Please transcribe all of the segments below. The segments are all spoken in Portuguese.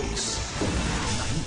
1. Na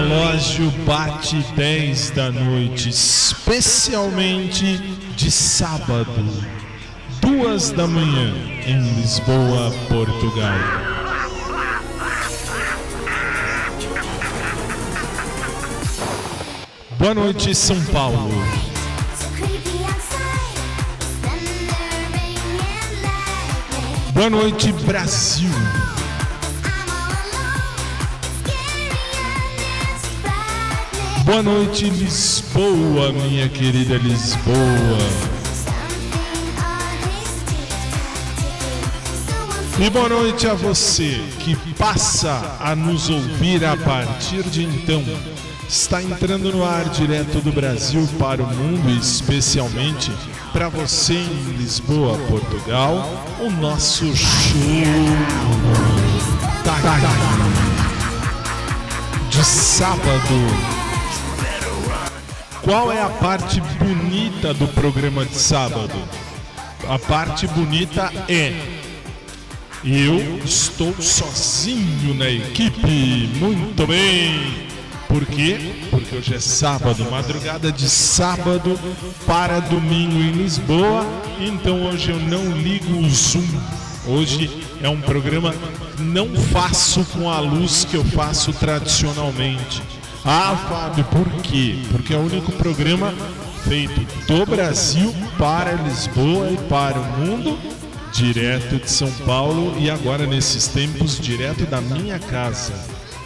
Relógio bate 10 da noite, especialmente de sábado, duas da manhã, em Lisboa, Portugal. Boa noite, São Paulo. Boa noite, Brasil. Boa noite, Lisboa, minha querida Lisboa. E boa noite a você que passa a nos ouvir a partir de então. Está entrando no ar direto do Brasil para o mundo, especialmente para você em Lisboa, Portugal, o nosso show da de sábado. Qual é a parte bonita do programa de sábado? A parte bonita é eu estou sozinho na equipe. Muito bem. Por quê? Porque hoje é sábado, madrugada de sábado para domingo em Lisboa. Então hoje eu não ligo o Zoom. Hoje é um programa que não faço com a luz que eu faço tradicionalmente. Ah, Fábio, por quê? Porque é o único programa feito do Brasil para Lisboa e para o mundo, direto de São Paulo e agora nesses tempos direto da minha casa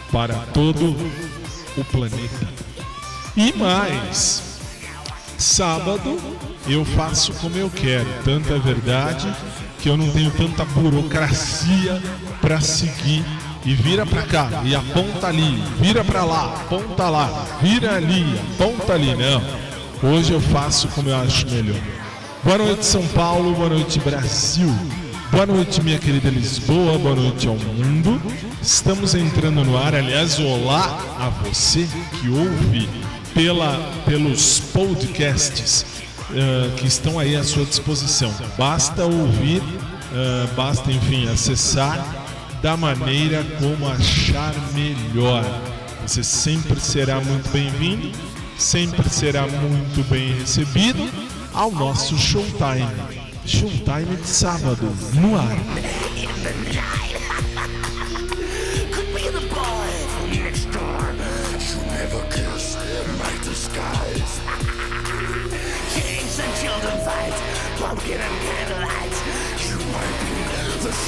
para todo o planeta. E mais, sábado eu faço como eu quero, tanta é verdade que eu não tenho tanta burocracia para seguir e vira para cá e aponta ali, vira para lá, aponta lá, vira ali, aponta ali, não. Hoje eu faço como eu acho melhor. Boa noite São Paulo, boa noite Brasil. Boa noite, minha querida Lisboa, boa noite ao mundo. Estamos entrando no ar, aliás, olá a você que ouve pela, pelos podcasts uh, que estão aí à sua disposição. Basta ouvir, uh, basta, enfim, acessar da maneira como achar melhor. Você sempre será muito bem-vindo, sempre será muito bem recebido ao nosso Showtime. Showtime de sábado, no ar.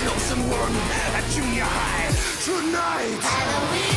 Be the chosen one at junior high tonight. Halloween,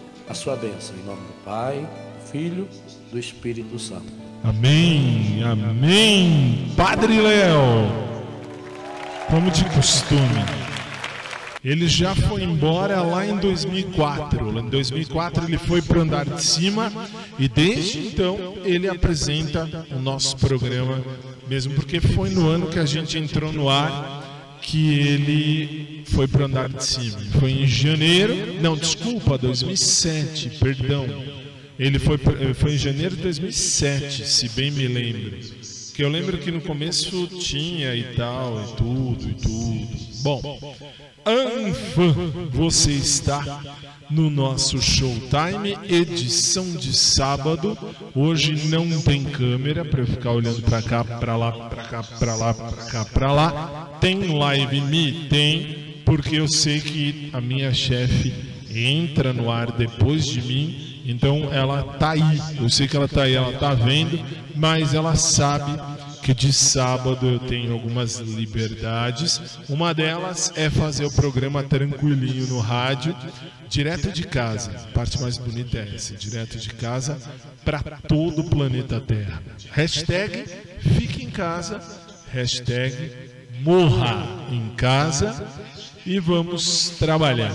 a sua bênção, em nome do Pai, do Filho, do Espírito Santo. Amém, amém. Padre Léo, como de costume. Ele já foi embora lá em 2004. Em 2004 ele foi para o andar de cima e desde então ele apresenta o nosso programa, mesmo porque foi no ano que a gente entrou no ar que ele foi para o andar de cima. Foi em janeiro, não, desculpa, 2007, perdão. Ele foi, foi em janeiro de 2007, se bem me lembro. Que eu lembro que no começo tinha e tal, e tudo, e tudo. Bom, Anfã, você está no nosso Showtime, edição de sábado. Hoje não tem câmera para eu ficar olhando para cá, para lá, para cá, para lá, para cá, para lá. Tem live me tem, porque eu sei que a minha chefe entra no ar depois de mim, então ela tá aí. Eu sei que ela tá aí, ela tá vendo, mas ela sabe que de sábado eu tenho algumas liberdades. Uma delas é fazer o programa tranquilinho no rádio, direto de casa. A parte mais bonita é essa, direto de casa para todo o planeta Terra. Hashtag fique em casa, hashtag morra em casa e vamos trabalhar.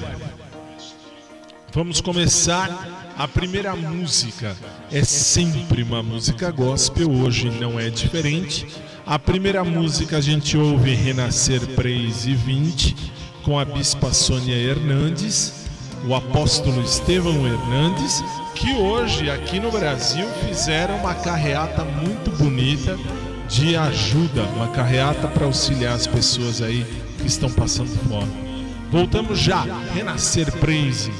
Vamos começar a primeira música é sempre uma música gospel, hoje não é diferente. A primeira música a gente ouve Renascer Praise 20 com a bispa Sônia Hernandes, o apóstolo Estevão Hernandes, que hoje aqui no Brasil fizeram uma carreata muito bonita de ajuda, uma carreata para auxiliar as pessoas aí que estão passando fome. Voltamos já, Renascer Praise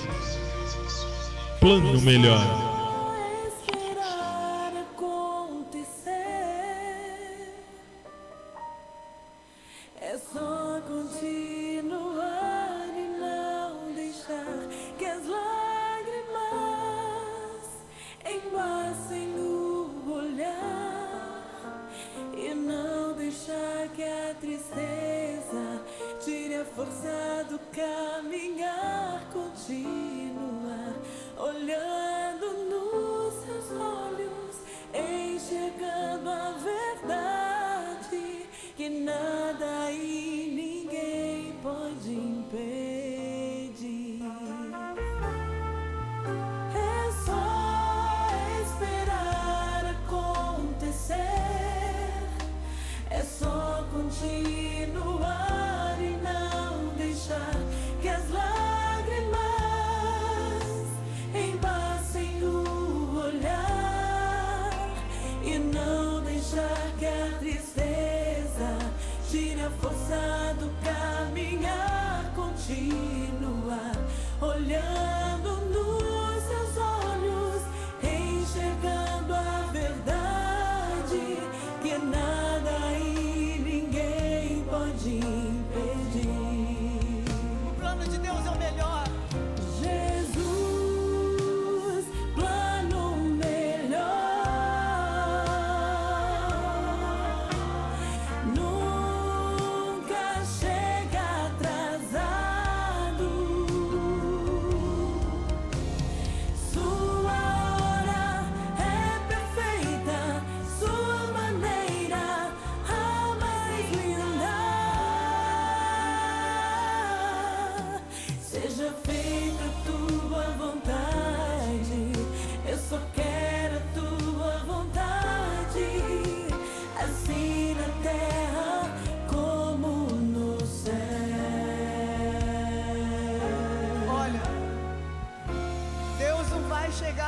plano melhor.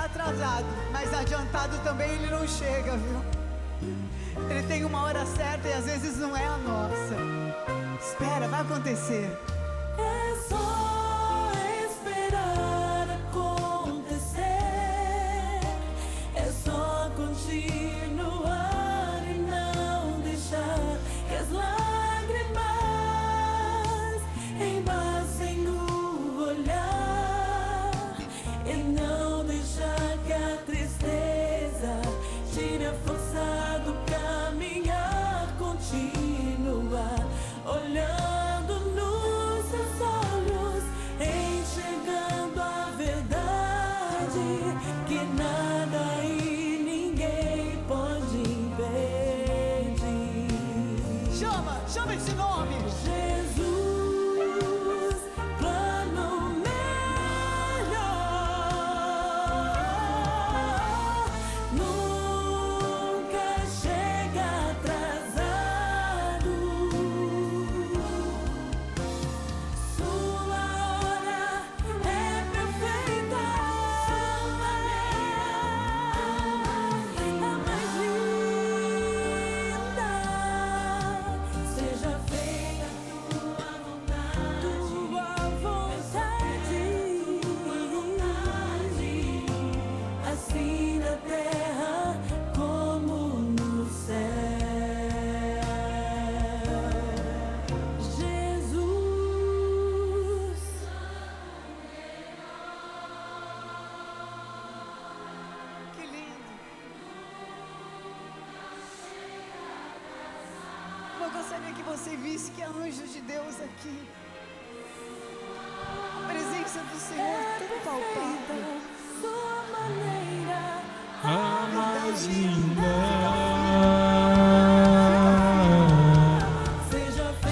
Atrasado, mas adiantado também ele não chega, viu? Ele tem uma hora certa e às vezes não é a nossa. Espera, vai acontecer.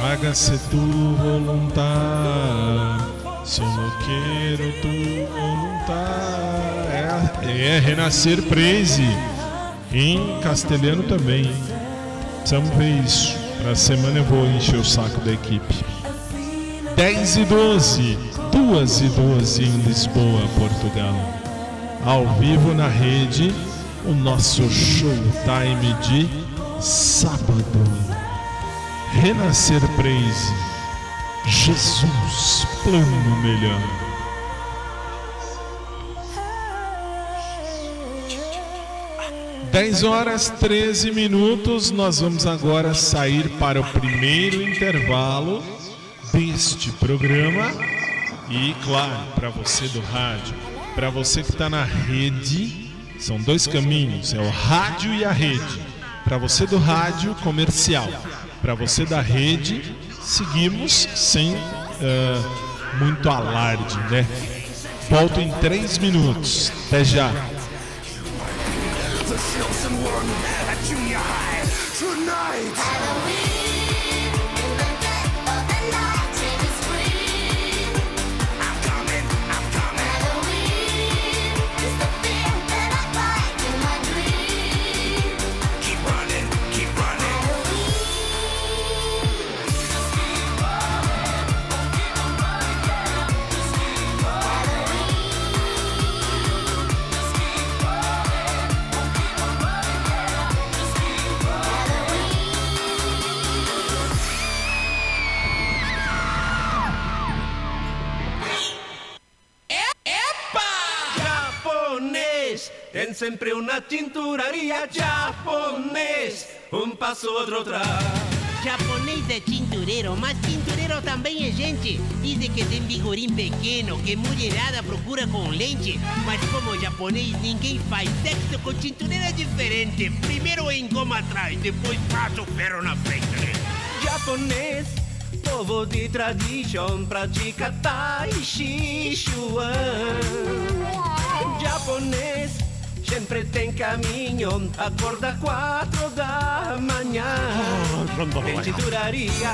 Hágase tu voluntad, solo quero tu voluntad. É, é Renascer Praise, em castelhano também. Precisamos ver isso. Pra semana eu vou encher o saco da equipe. 10 e 12, 2 e 12 em Lisboa, Portugal. Ao vivo na rede, o nosso showtime de sábado. Renascer Praise. Jesus, plano melhor. Dez horas 13 minutos, nós vamos agora sair para o primeiro intervalo deste programa. E claro, para você do rádio, para você que está na rede, são dois caminhos, é o rádio e a rede. Para você do rádio comercial, para você da rede, seguimos sem ah, muito alarde, né? Volto em três minutos. Até já. Japonês, tem sempre uma tinturaria japonês. Um passo, outro atrás. Japonês é tintureiro, mas tintureiro também é gente. Dizem que tem vigorim pequeno, que mulherada procura com lente. Mas como japonês, ninguém faz sexo com tintureiro é diferente. Primeiro engoma atrás, depois passa o ferro na frente. Japonês, povo de tradição, pratica Tai Chi Chuan. Japonês, sempre tem caminho, acorda quatro da manhã. Tem tinturaria,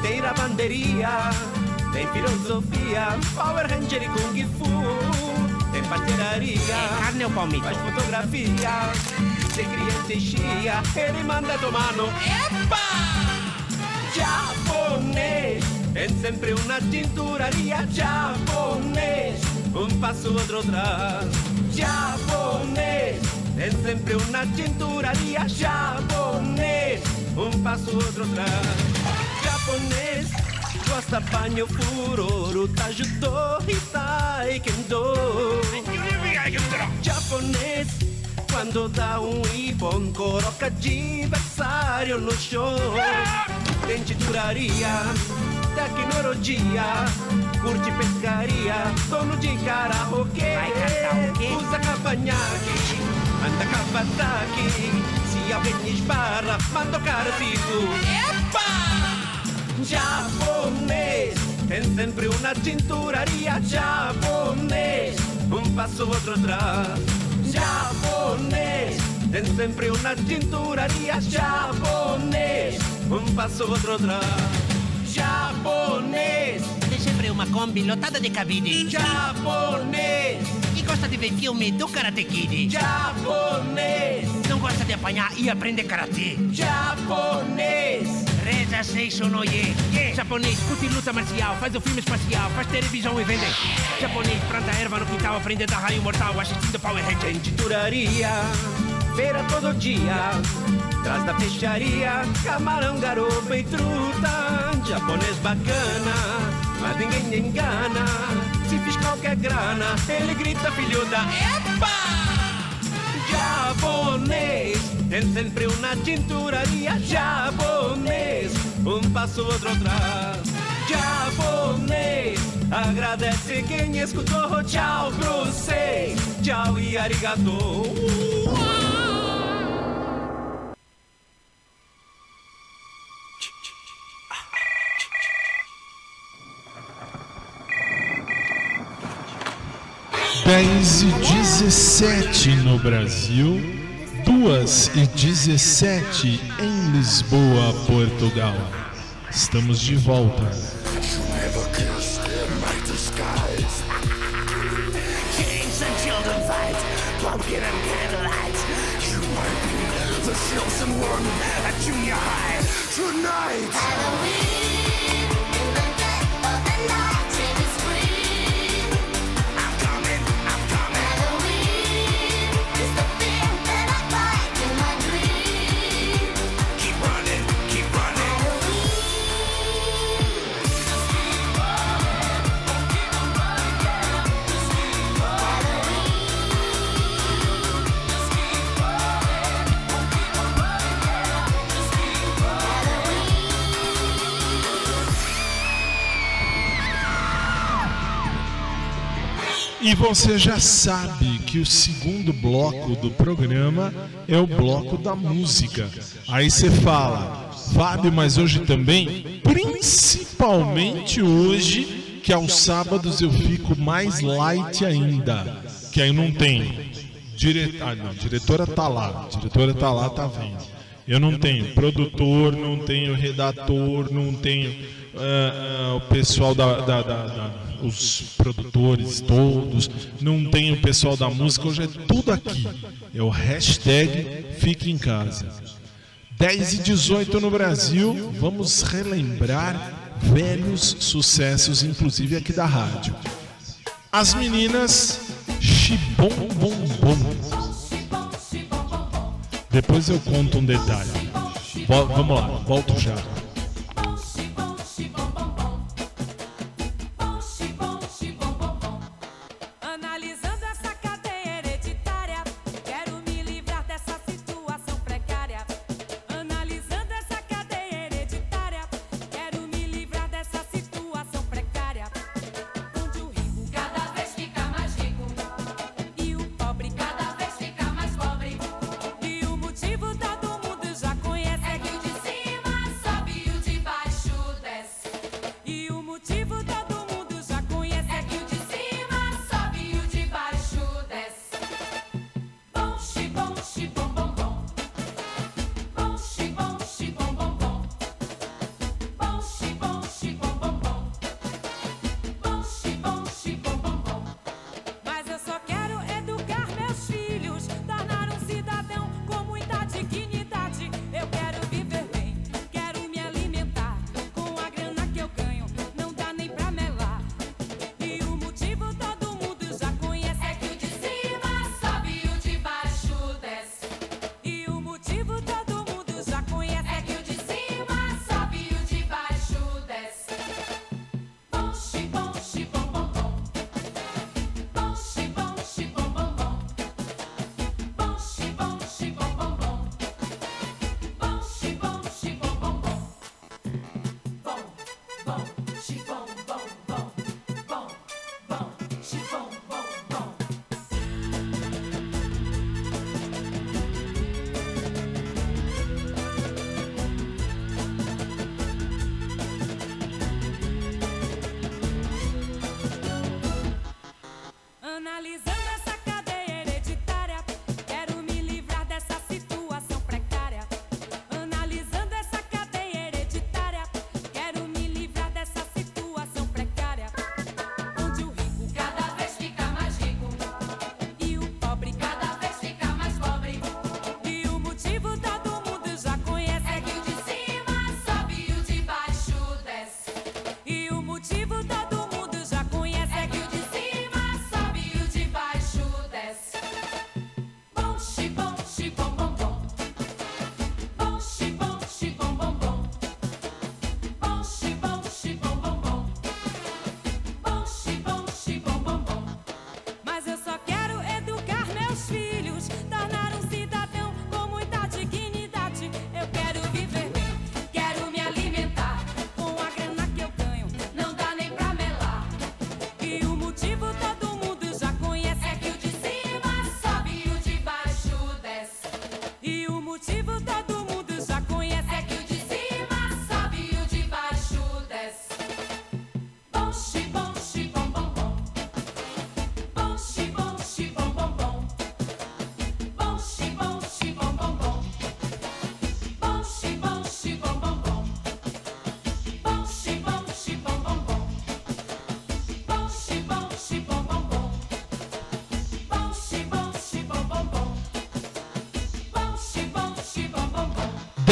tem lavanderia, tem filosofia, Power Ranger e Kung Fu. Tem parceiraria, Carne ou palmito? faz fotografia, se criança chia, ele manda tomar no japonês. Tem sempre uma tinturaria japonês. un paso otro atrás. Japonés, es siempre una cinturería. Japonés, un paso otro atrás. Japonés, gosta banho furoro, tajudo e taekwondo. Japonês, quando dá um ipom, coloca adversário no show. Tem titularia, tecnologia, curte pescaria, dono de karaokê. Usa cavanhaque, anda cavataque, se alguém esbarra, manda o cara fico. Japonês, tem sempre uma cinturaria. Japonês, um passo outro atrás. Japonês, tem sempre uma cinturaria. Japonês, um passo outro atrás. Japonês, Tem sempre uma Kombi lotada de cabide. japonês, E gosta de ver filme do Karate Kid. japonês, Não gosta de apanhar e aprender karatê. japonês. Reza Seishon Oye. Japonês, curte luta marcial, faz o filme espacial, faz televisão e vende. Japonês, planta erva no quintal, aprende a dar raio mortal, assistindo Power Rangers. titularia, feira todo dia. Traz da peixaria, camarão, garoto e truta. Japonês bacana, mas ninguém engana. Se fiscal quer grana, ele grita filhuda, epa! Japonês, tem sempre uma tinturaria. Japonês, um passo, outro atrás. Japonês, agradece quem escutou. Tchau pra vocês, tchau e arigatou. 2 e 17 no Brasil, 2 e 17 em Lisboa, Portugal. Estamos de volta. Tonight. E você já sabe que o segundo bloco do programa é o bloco da música. Aí você fala, Fábio, mas hoje também? Principalmente hoje, que aos sábados eu fico mais light ainda. Que aí não tem. Dire... Ah, não, diretora tá lá. Diretora tá lá, tá vendo. Eu não tenho produtor, não tenho redator, não tenho ah, ah, o pessoal da, da- da- da- os produtores todos, não tenho o pessoal da música, hoje é tudo aqui. É o hashtag Fique em Casa. 10 e 18 no Brasil, vamos relembrar velhos sucessos, inclusive aqui da rádio. As meninas Chibom Bom Bom. Depois eu conto um detalhe. Vol- vamos lá, volto já.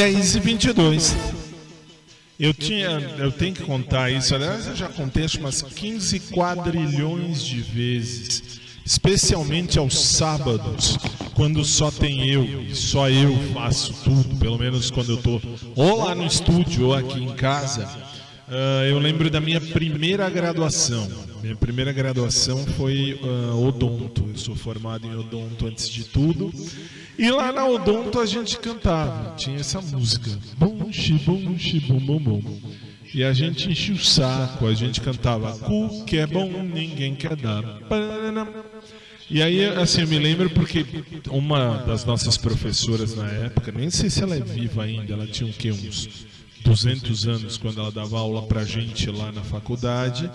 10 e 22. Eu tinha, eu tenho que contar isso. Aliás, eu já contei umas 15 quadrilhões de vezes, especialmente aos sábados, quando só tem eu e só eu faço tudo. Pelo menos quando eu tô ou lá no estúdio ou aqui em casa. Ah, eu lembro da minha primeira graduação. Minha primeira graduação foi ah, odonto. Eu sou formado em odonto antes de tudo. E lá na odonto a gente cantava. Tinha essa música. Bom, xi, bom, xi, bom, bom, bom. E a gente enchia o saco. A gente cantava. Cu que é bom, ninguém quer dar. E aí, assim, eu me lembro porque uma das nossas professoras na época, nem sei se ela é viva ainda, ela tinha o quê? Uns 200 anos quando ela dava aula pra gente lá na faculdade.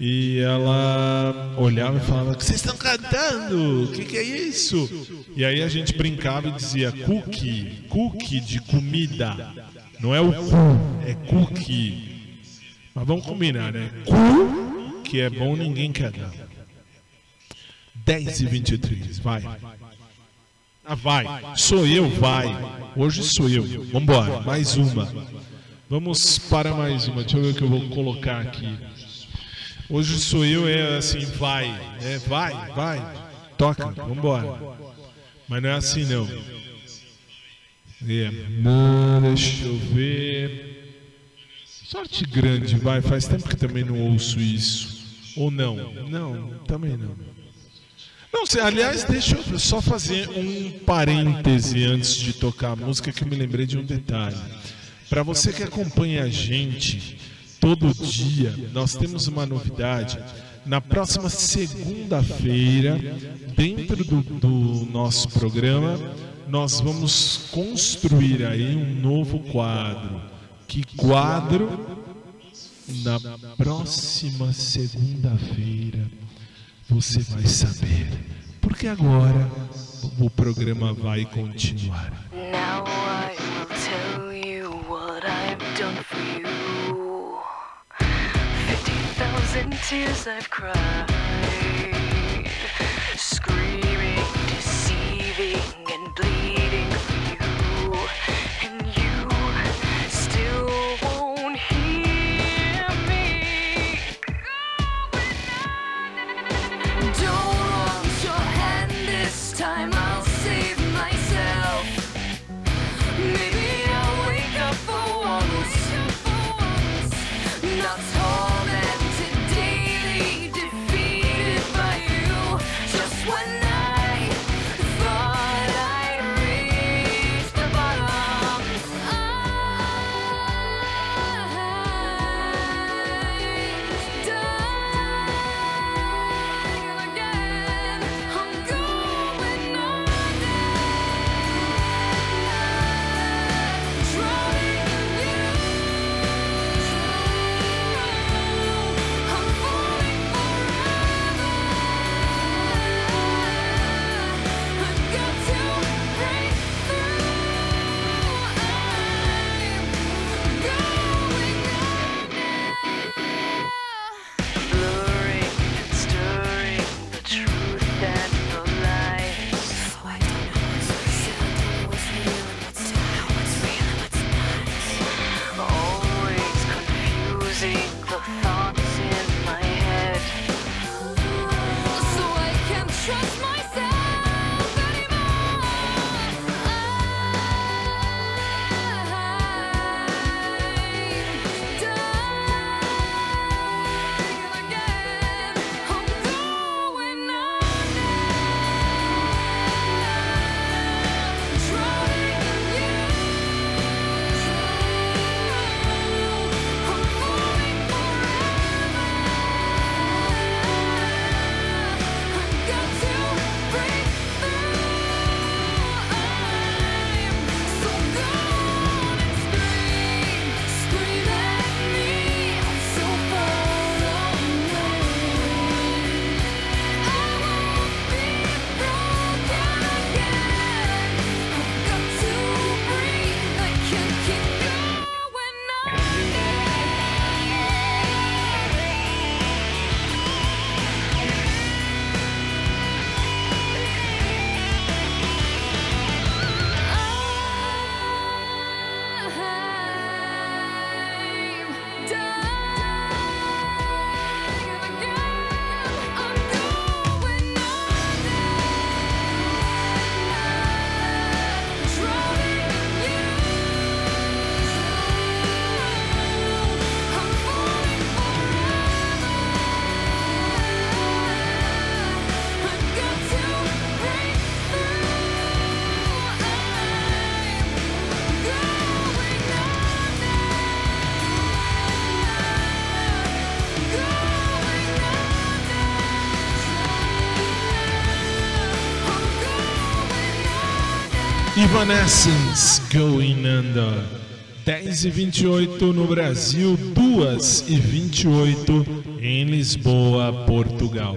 E ela olhava e falava: vocês estão cantando? O que, que é isso? E aí a gente brincava e dizia: Cookie, cookie de comida. Não é o cu, é cookie. Mas vamos combinar, né? Cu, que é bom, ninguém quer dar. 10 e 23, vai. Ah, vai. Sou eu, vai. Hoje sou eu. Vambora, mais uma. Vamos para mais uma. Deixa eu ver o que eu vou colocar aqui. Hoje sou eu, é assim, vai. É, vai, vai. Toca, vambora. Mas não é assim, não. É, não, deixa eu ver. Sorte grande, vai. Faz tempo que também não ouço isso. Ou não? Não, também não. Não, aliás, deixa eu só fazer um parêntese antes de tocar a música que eu me lembrei de um detalhe. Para você que acompanha a gente todo dia, nós temos uma novidade. Na próxima segunda-feira, dentro do, do nosso programa, nós vamos construir aí um novo quadro. Que quadro? Na próxima segunda-feira você vai saber. Porque agora o programa vai continuar. Now thousand tears I've cried, screaming, deceiving, and bleeding Evanescence Going Under. 10 e 28 no Brasil, 2 e 28 em Lisboa, Portugal.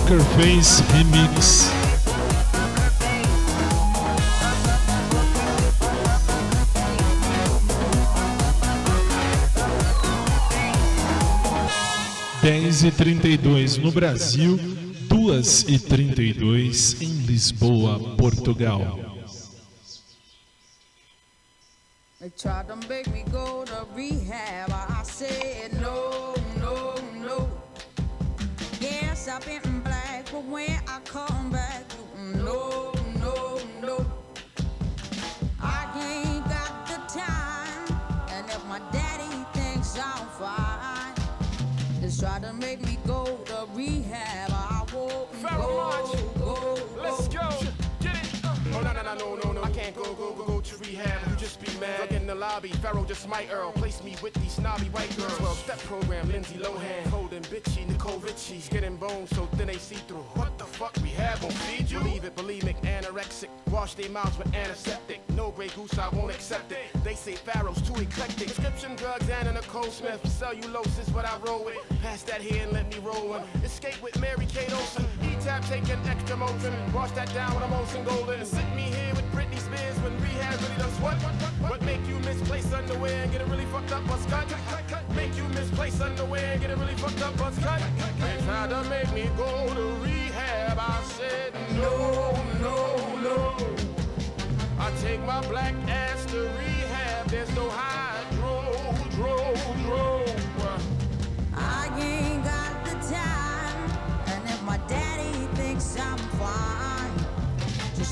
Poker Face Remix. Dez e trinta e dois no Brasil, duas e trinta e dois em Lisboa, Portugal. They tried to make me go to rehab. I said no, no, no. Yes, I've been but when I come back, mm, no, no, no. I ain't got the time, and if my daddy thinks I'm fine, just try to make me go to rehab. I won't go, go, Let's go. Get it. Oh, no, no, no, no, no, no. I can't go, go, go, to rehab. You just be mad. Look in the lobby. Pharaoh just might Earl. Place me with these snobby white girls. 12 step program. Lindsay Lohan. Cold and bitchy. Nicole Richie. Getting bones so thin they see through. What the fuck we have on feed you? Believe it, believe McAnna anorexic. Wash their mouths with antiseptic. No Grey Goose, I won't accept it. They say Pharaoh's too eclectic. Prescription drugs and an Nicole Smith. Cellulose is what I roll with. Pass that here and let me roll one. Escape with Mary Kate Olsen. E-tap taking extra motion. Wash that down with a motion golden. Sit me here with Britney Spears when rehab really does what? What make you misplace underwear and get a really fucked up buzz cut? Make you misplace underwear and get a really fucked up buzz cut? They tried to make me go to rehab. I said no, no, no. I take my black ass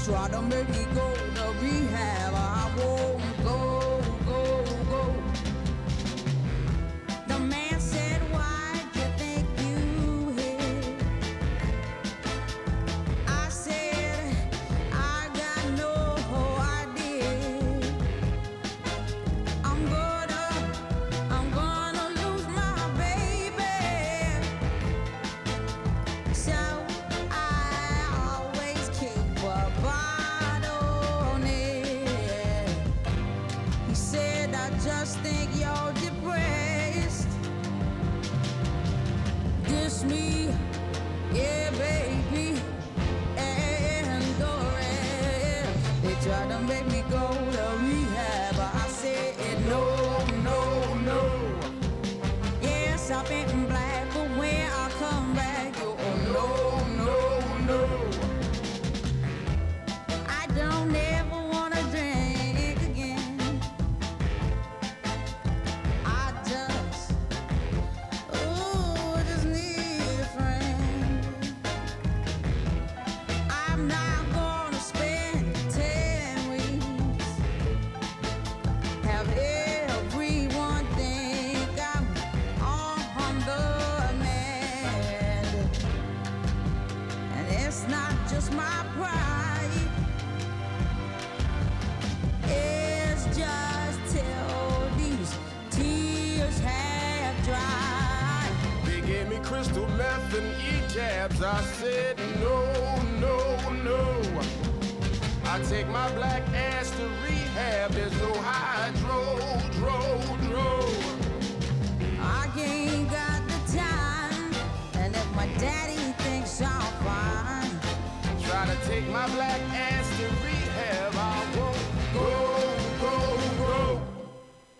try to make me go to rehab. I won't Me, yeah, baby. They to make me go to rehab, but I said no, no, no. Yes, I've been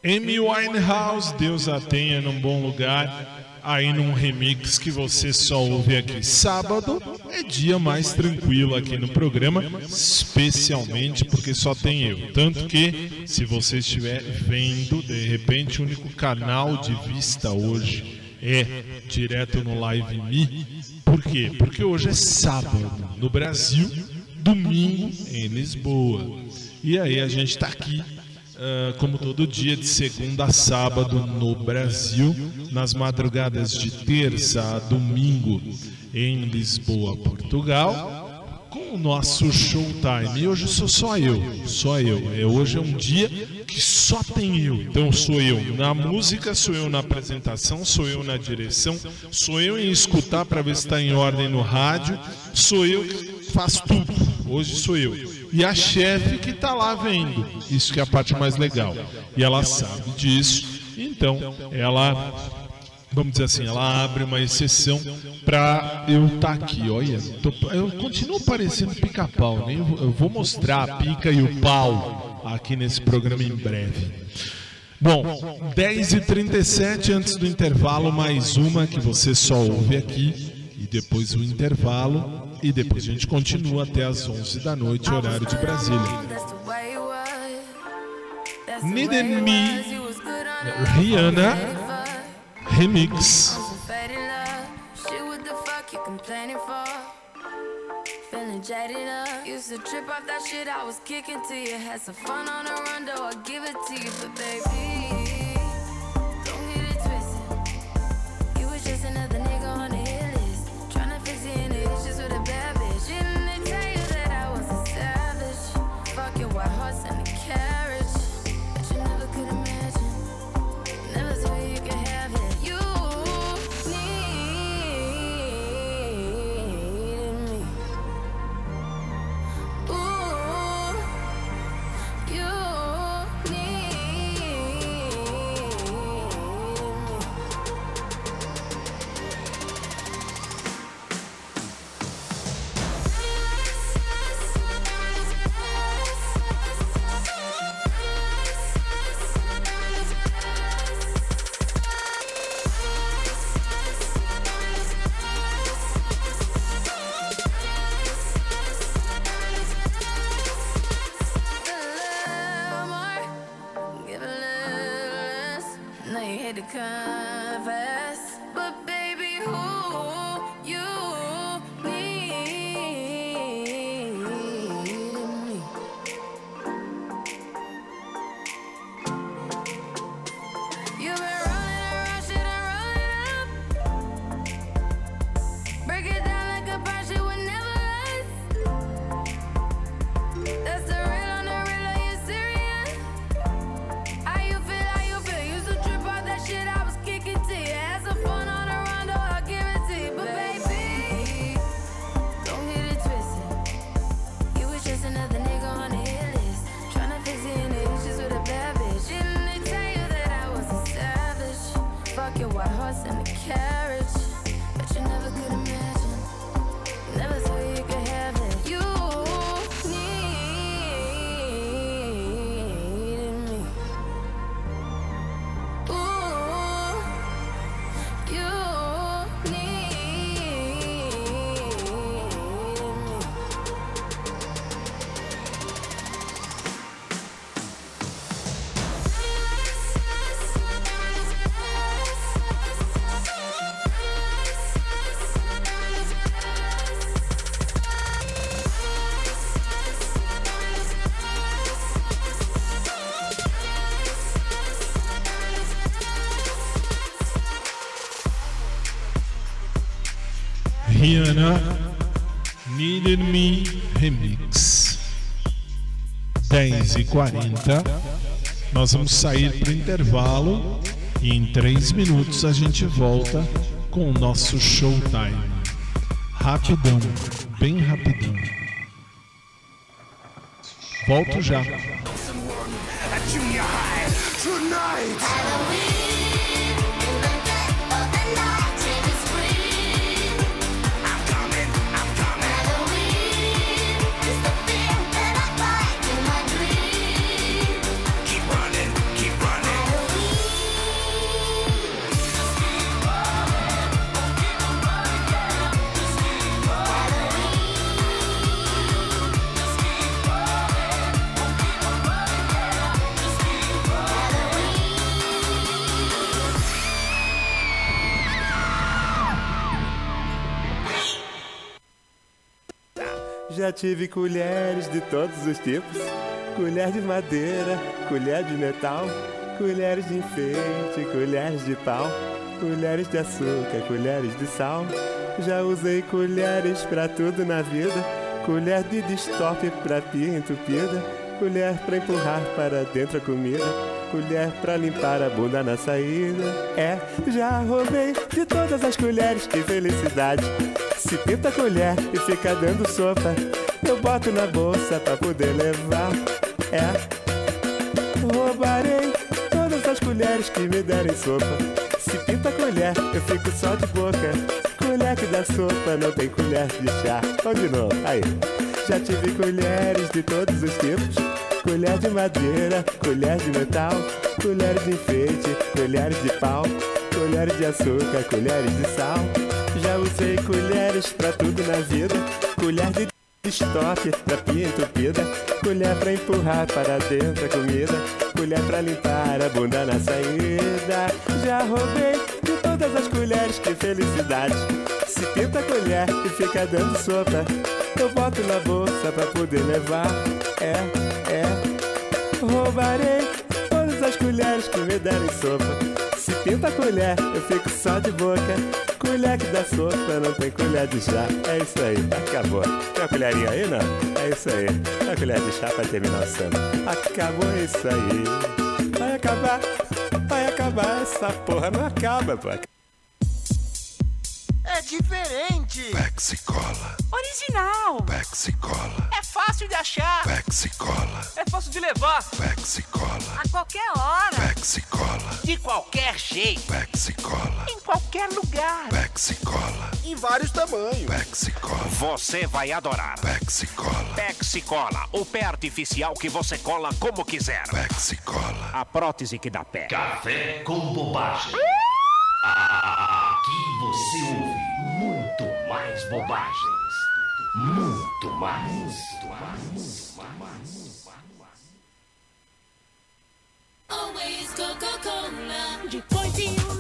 Amy Winehouse, Deus a tenha num bom lugar. Aí num remix que você só ouve aqui. Sábado é dia mais tranquilo aqui no programa, especialmente porque só tem eu. Tanto que, se você estiver vendo, de repente o único canal de vista hoje é direto no Live Me. Por quê? Porque hoje é sábado no Brasil, domingo em Lisboa. E aí a gente está aqui ah, como todo dia, de segunda a sábado no Brasil, nas madrugadas de terça a domingo em Lisboa, Portugal, com o nosso showtime. E hoje sou só eu, só eu. É, hoje é um dia que só tem eu. Então sou eu na música, sou eu na apresentação, sou eu na direção, sou eu em escutar para ver se está em ordem no rádio, sou eu que faço tudo. Hoje sou eu. E a chefe que está lá vendo. Isso que é a parte mais legal. E ela sabe disso. Então, ela, vamos dizer assim, ela abre uma exceção para eu estar aqui. Olha, tô- eu continuo parecendo pica-pau. né? Eu vou mostrar a pica e o pau aqui nesse programa em breve. Bom, 10h37 antes do intervalo, mais uma que você só ouve aqui. E depois o intervalo. E depois a gente continua até as 11 da noite, horário de Brasília. Needed Me, Rihanna, remix. Feeling up. Used to trip off that shit I was kicking to you. Had some fun on the run, though I give it to you. But baby, come. Me Remix 10 e 40 Nós vamos sair para o intervalo e em 3 minutos a gente volta com o nosso showtime. Rapidão, bem rapidão. Volto já. Tonight. Keep Já tive colheres de todos os tipos: colher de madeira, colher de metal, colheres de enfeite, colheres de pau, colheres de açúcar, colheres de sal. Já usei colheres pra tudo na vida: colher de destop pra pia entupida, colher pra empurrar para dentro a comida. Colher pra limpar a bunda na saída. É, já roubei de todas as colheres, que felicidade. Se pinta a colher e fica dando sopa, eu boto na bolsa pra poder levar. É, roubarei todas as colheres que me derem sopa. Se pinta a colher, eu fico só de boca. Colher que dá sopa, não tem colher de chá. Vamos de novo, aí. Já tive colheres de todos os tipos. Colher de madeira, colher de metal, colheres de enfeite, colheres de pau, colheres de açúcar, colheres de sal. Já usei colheres pra tudo na vida, colher de estoque pia entupida, colher pra empurrar para dentro a comida, colher pra limpar a bunda na saída. Já roubei de todas as colheres, que felicidade. Se pinta a colher e fica dando sopa, eu boto na bolsa pra poder levar. É. Roubarei todas as colheres que me derem sopa. Se pinta a colher, eu fico só de boca. Colher que dá sopa, não tem colher de chá. É isso aí, acabou. Tem uma colherinha aí, não? É isso aí. Uma colher de chá pra terminar o samba. Acabou isso aí. Vai acabar, vai acabar. Essa porra não acaba, pô. É diferente. Pexi Cola. Original. Pexi Cola. É fácil de achar. Pexi Cola. É fácil de levar. Pexi Cola. A qualquer hora. Pexi Cola. De qualquer jeito. Pexi Cola. Em qualquer lugar. Pexi Cola. Em vários tamanhos. Pexi Cola. Você vai adorar. Pexi Cola. Pexi Cola, o pé artificial que você cola como quiser. Pexi Cola. A prótese que dá pé. Café com bobagem. Aqui você ouve muito mais bobagens. Muito mais. Always Coca-Cola. Depois de um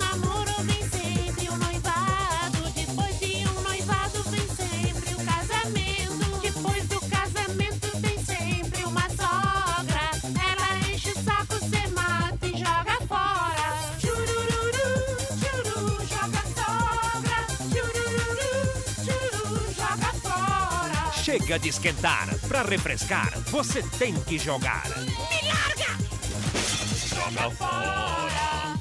Chega de esquentar. Pra refrescar, você tem que jogar. Me larga! Joga fora!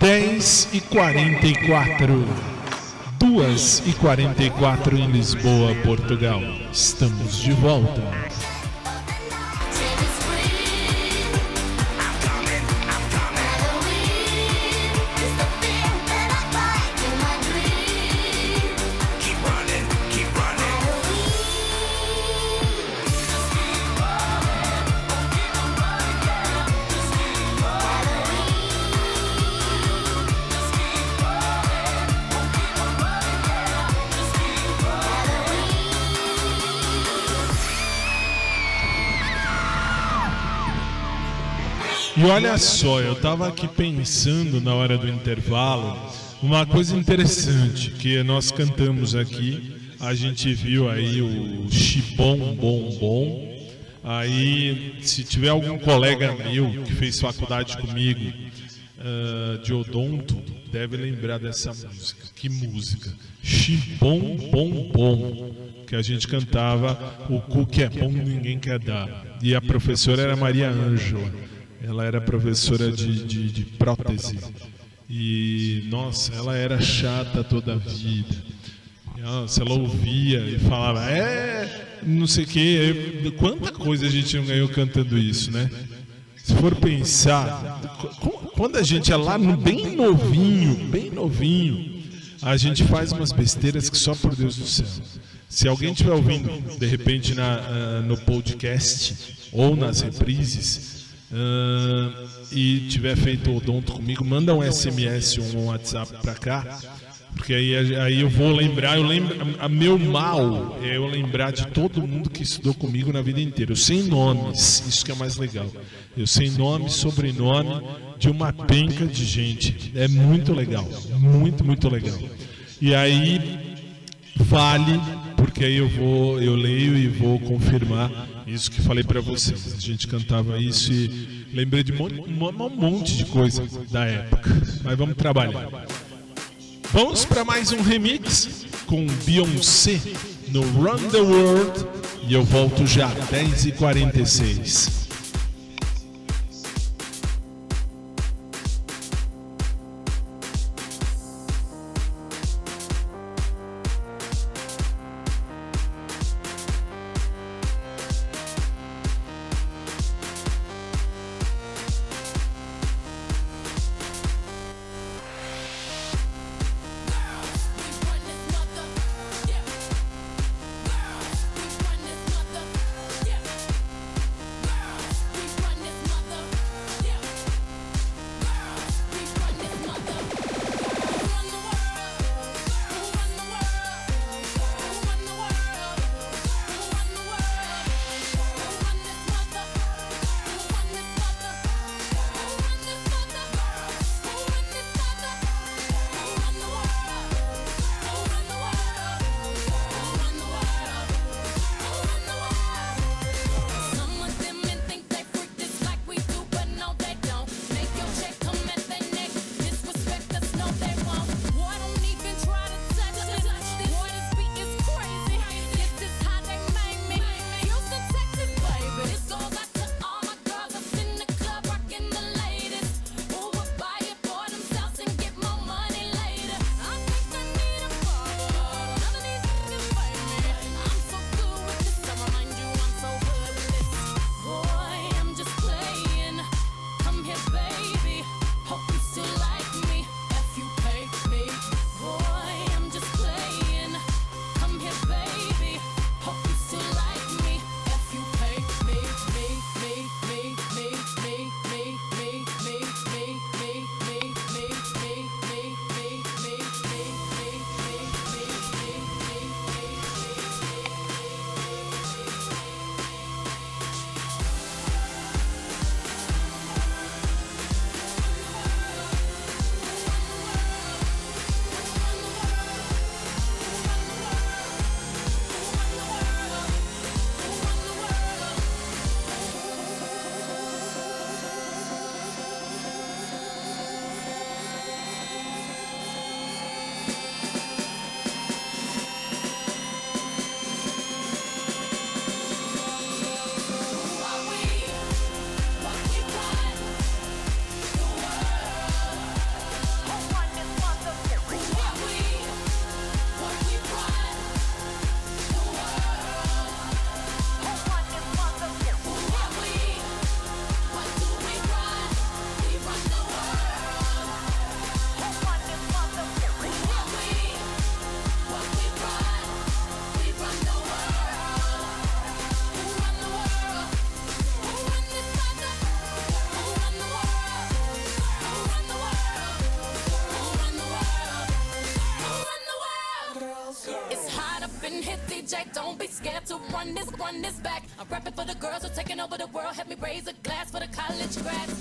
10 e 44. 2 e 44 em Lisboa, Portugal. Estamos de volta. E olha só, eu tava aqui pensando na hora do intervalo uma coisa interessante que nós cantamos aqui. A gente viu aí o Chibom Bom Bom. Aí, se tiver algum colega meu que fez faculdade comigo ah, de odonto, deve lembrar dessa música. Que música? Chibom Bom Bom. Que a gente cantava O cu que é bom ninguém quer dar. E a professora era Maria Ângela. Ela era professora de, de, de prótese. E, nossa, ela era chata toda a vida. Nossa, ela ouvia e falava, é, não sei o que. Quanta coisa a gente não ganhou cantando isso, né? Se for pensar, qu- quando a gente é lá bem novinho, bem novinho, a gente faz umas besteiras que só por Deus do céu. Se alguém estiver ouvindo, de repente, na, ah, no podcast ou nas reprises, ah, e tiver feito odonto comigo, manda um SMS ou um WhatsApp pra cá, porque aí, aí eu vou lembrar, eu lembro, a, a meu mal é eu lembrar de todo mundo que estudou comigo na vida inteira. Eu sei nomes, isso que é mais legal. Eu sei nome, sobrenome de uma penca de gente. É muito legal, muito, muito legal. E aí vale, porque aí eu vou, eu leio e vou confirmar isso que falei pra vocês. A gente cantava isso e lembrei de um monte, um monte de coisa da época. Mas vamos trabalhar. Vamos para mais um remix com Beyoncé no Run the World e eu volto já 10h46. Run this, back. I'm rapping for the girls who are taking over the world. Help me raise a glass for the college grads.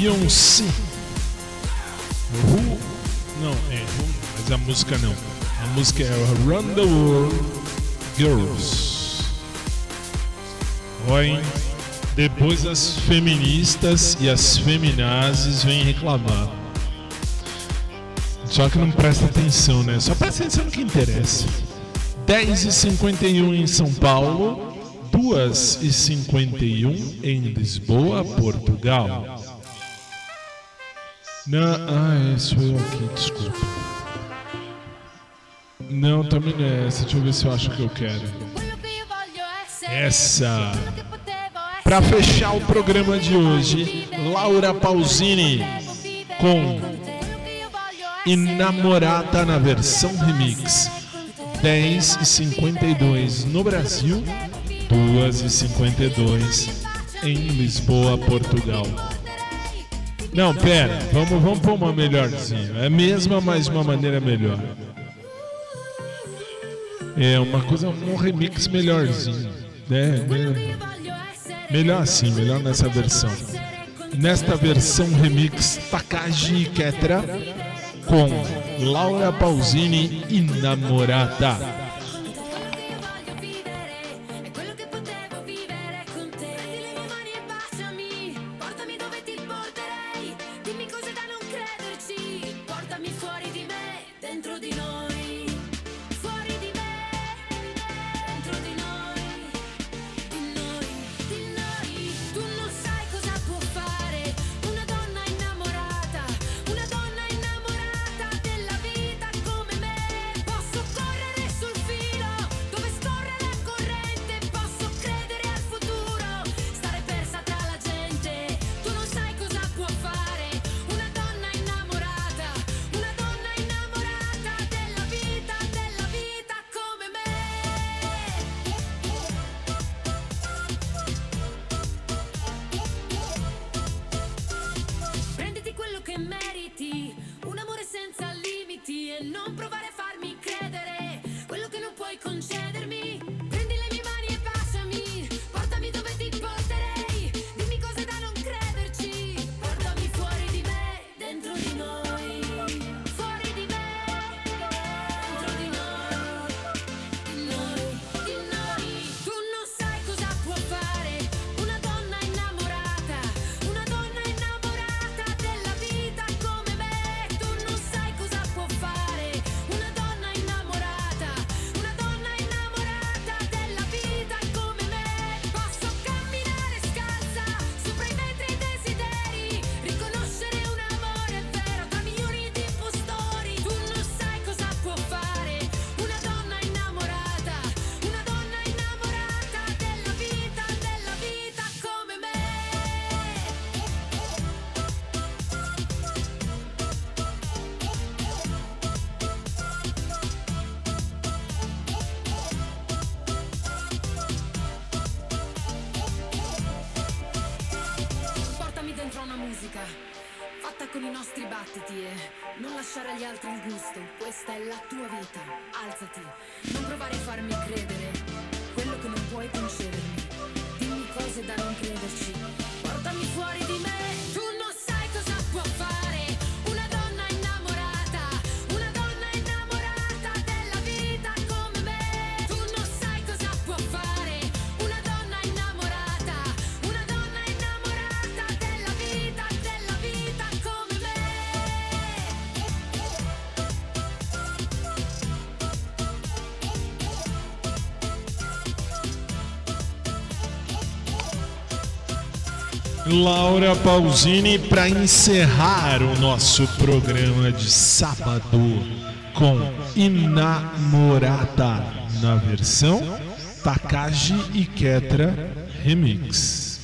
Beyoncé. Who? Não, é mas a música não. A música é Run the World Girls. Olha, hein? Depois as feministas e as feminazes vêm reclamar. Só que não presta atenção, né? Só presta atenção no que interessa. 10h51 em São Paulo, 2h51 em Lisboa, Portugal. Não, ah, é, sou eu aqui, desculpa. Não, também não é essa. Deixa eu ver se eu acho que eu quero. Essa. Pra fechar o programa de hoje, Laura Pausini com Inamorada na versão remix. 10 e 52 no Brasil, 2 e 52 em Lisboa, Portugal. Não, pera, vamos, vamos pôr uma melhorzinha. É a mesma, mas uma maneira melhor. É uma coisa, um remix melhorzinho. né? Me- melhor assim, melhor nessa versão. Nesta versão remix, Takagi Ketra com Laura Pausini Inamorata. Portami fatta con i nostri battiti e non lasciare agli altri il gusto. Questa è la tua vita. Alzati, non provare a farmi credere quello che non puoi concedermi. Dimmi cose da non crederci. Laura Pausini para encerrar o nosso programa de sábado com Inamorada na versão Takagi e Ketra Remix.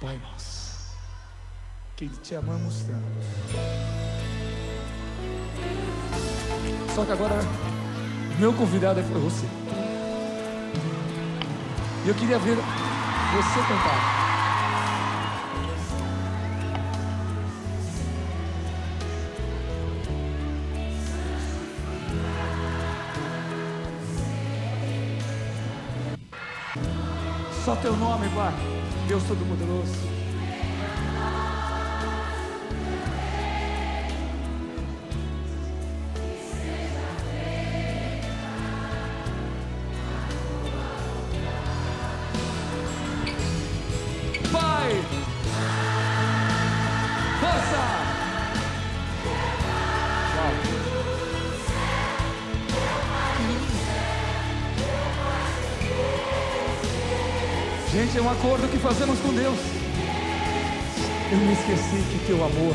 Pai nosso, que te amamos tanto. Só que agora, meu convidado é foi você. Eu queria ver você cantar. Só teu nome, Pai. Deus Todo-Poderoso. Acordo que fazemos com Deus. Eu me esqueci que teu amor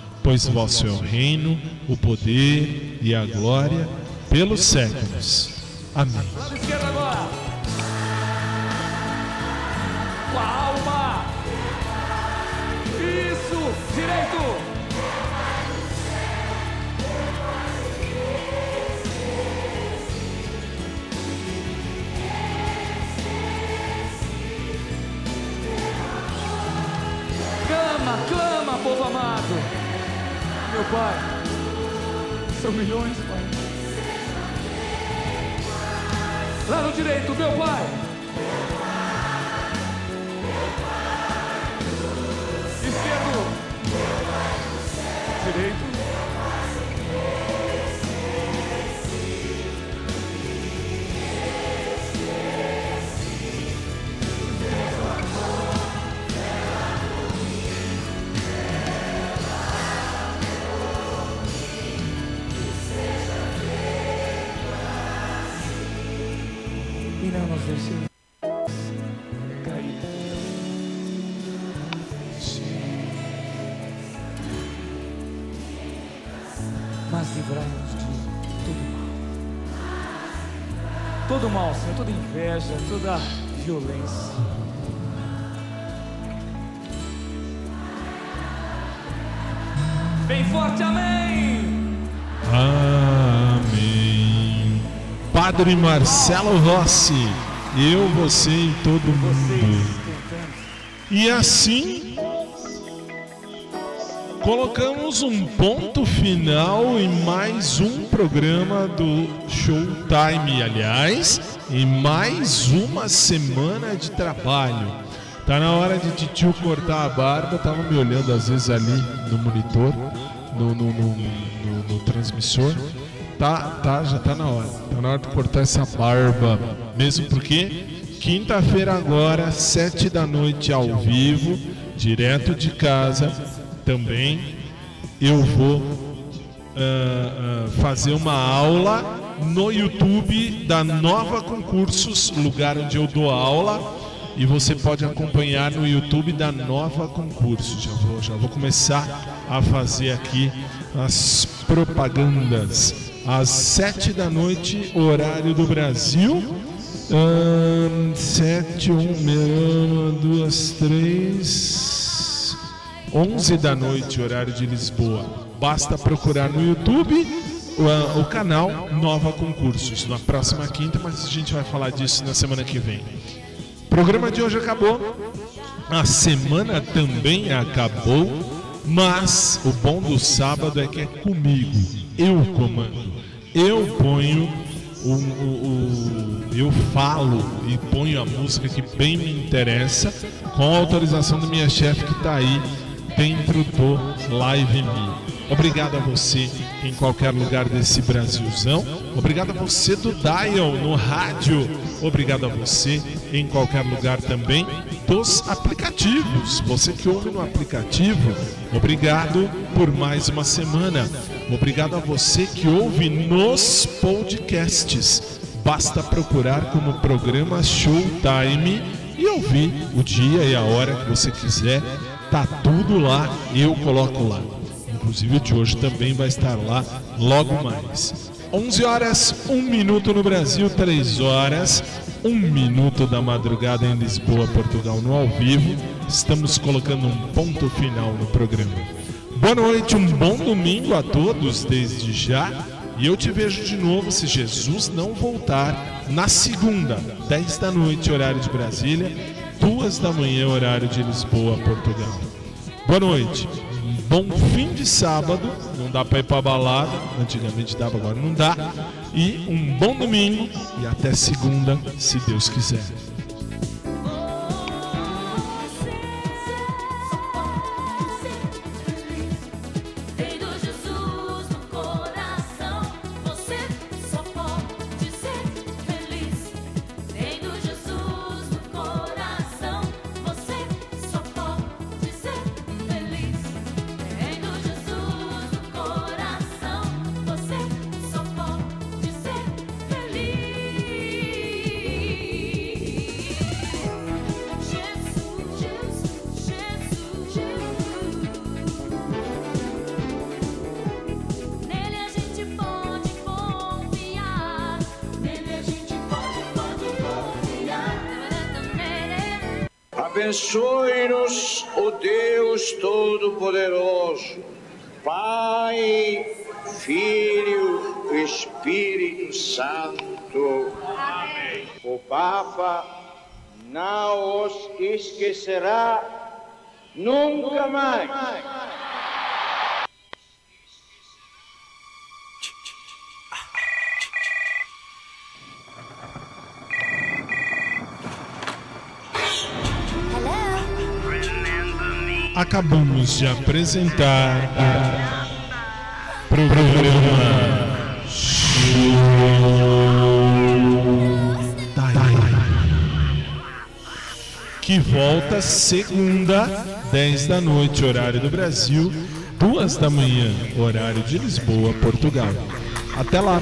Pois vosso é o reino, o poder e a glória pelos séculos. Amém. Lado esquerdo agora. Com a alma. Isso. Direito. Clama, clama, povo amado. Meu Pai. São milhões, Pai. Lado direito, meu pai. Deixe cair. Mas livrai-nos de todo mal. Todo mal, Senhor, toda inveja, toda violência. Bem forte, amém! Amém. Padre Marcelo Rossi, eu, você e todo mundo. E assim colocamos um ponto final em mais um programa do Showtime, aliás, em mais uma semana de trabalho. Tá na hora de titio cortar a barba, tava me olhando às vezes ali no monitor, no, no, no- no transmissor. Tá, tá, já tá na hora. Tá na hora de cortar essa barba. Mesmo porque quinta-feira agora, sete da noite ao vivo, direto de casa, também eu vou ah, ah, fazer uma aula no YouTube da Nova Concursos, lugar onde eu dou aula. e você pode acompanhar no YouTube da Nova Concurso. Já vou, já vou começar a fazer aqui as propagandas. Às sete da noite, horário do Brasil. Ahn, sete, um, meia, duas, três. 11 da noite, horário de Lisboa. Basta procurar no YouTube o, o canal Nova Concursos. Na próxima quinta, mas a gente vai falar disso na semana que vem. O programa de hoje acabou. A semana também acabou. Mas o bom do sábado é que é comigo. Eu comando. Eu ponho o, o- o- eu falo e ponho a música que bem me interessa com a autorização da minha chefe que está aí dentro do Live Me. Obrigado a você em qualquer lugar desse Brasilzão. Obrigado a você do Dial no rádio. Obrigado a você em qualquer lugar também dos aplicativos. Você que ouve no aplicativo, obrigado por mais uma semana. Obrigado a você que ouve nos podcasts. Basta procurar como programa Showtime e ouvir o dia e a hora que você quiser. Tá tudo lá, eu coloco lá. Inclusive o de hoje também vai estar lá logo mais. 11 horas, 1 minuto no Brasil, 3 horas, 1 minuto da madrugada em Lisboa, Portugal, no ao vivo. Estamos colocando um ponto final no programa. Boa noite, um bom domingo a todos desde já. E eu te vejo de novo se Jesus não voltar na segunda, 10 da noite, horário de Brasília, 2 da manhã, horário de Lisboa, Portugal. Boa noite. Bom fim de sábado. Não dá pra ir pra balada. Antigamente dava, agora não dá. E um bom domingo. E até segunda, se Deus quiser. Abençoe-nos, o Deus Todo-Poderoso, Pai, Filho e Espírito Santo. O Papa não os esquecerá nunca mais. Acabamos de apresentar o programa. Que volta segunda, 10 da noite, horário do Brasil, 2 da manhã, horário de Lisboa, Portugal. Até lá!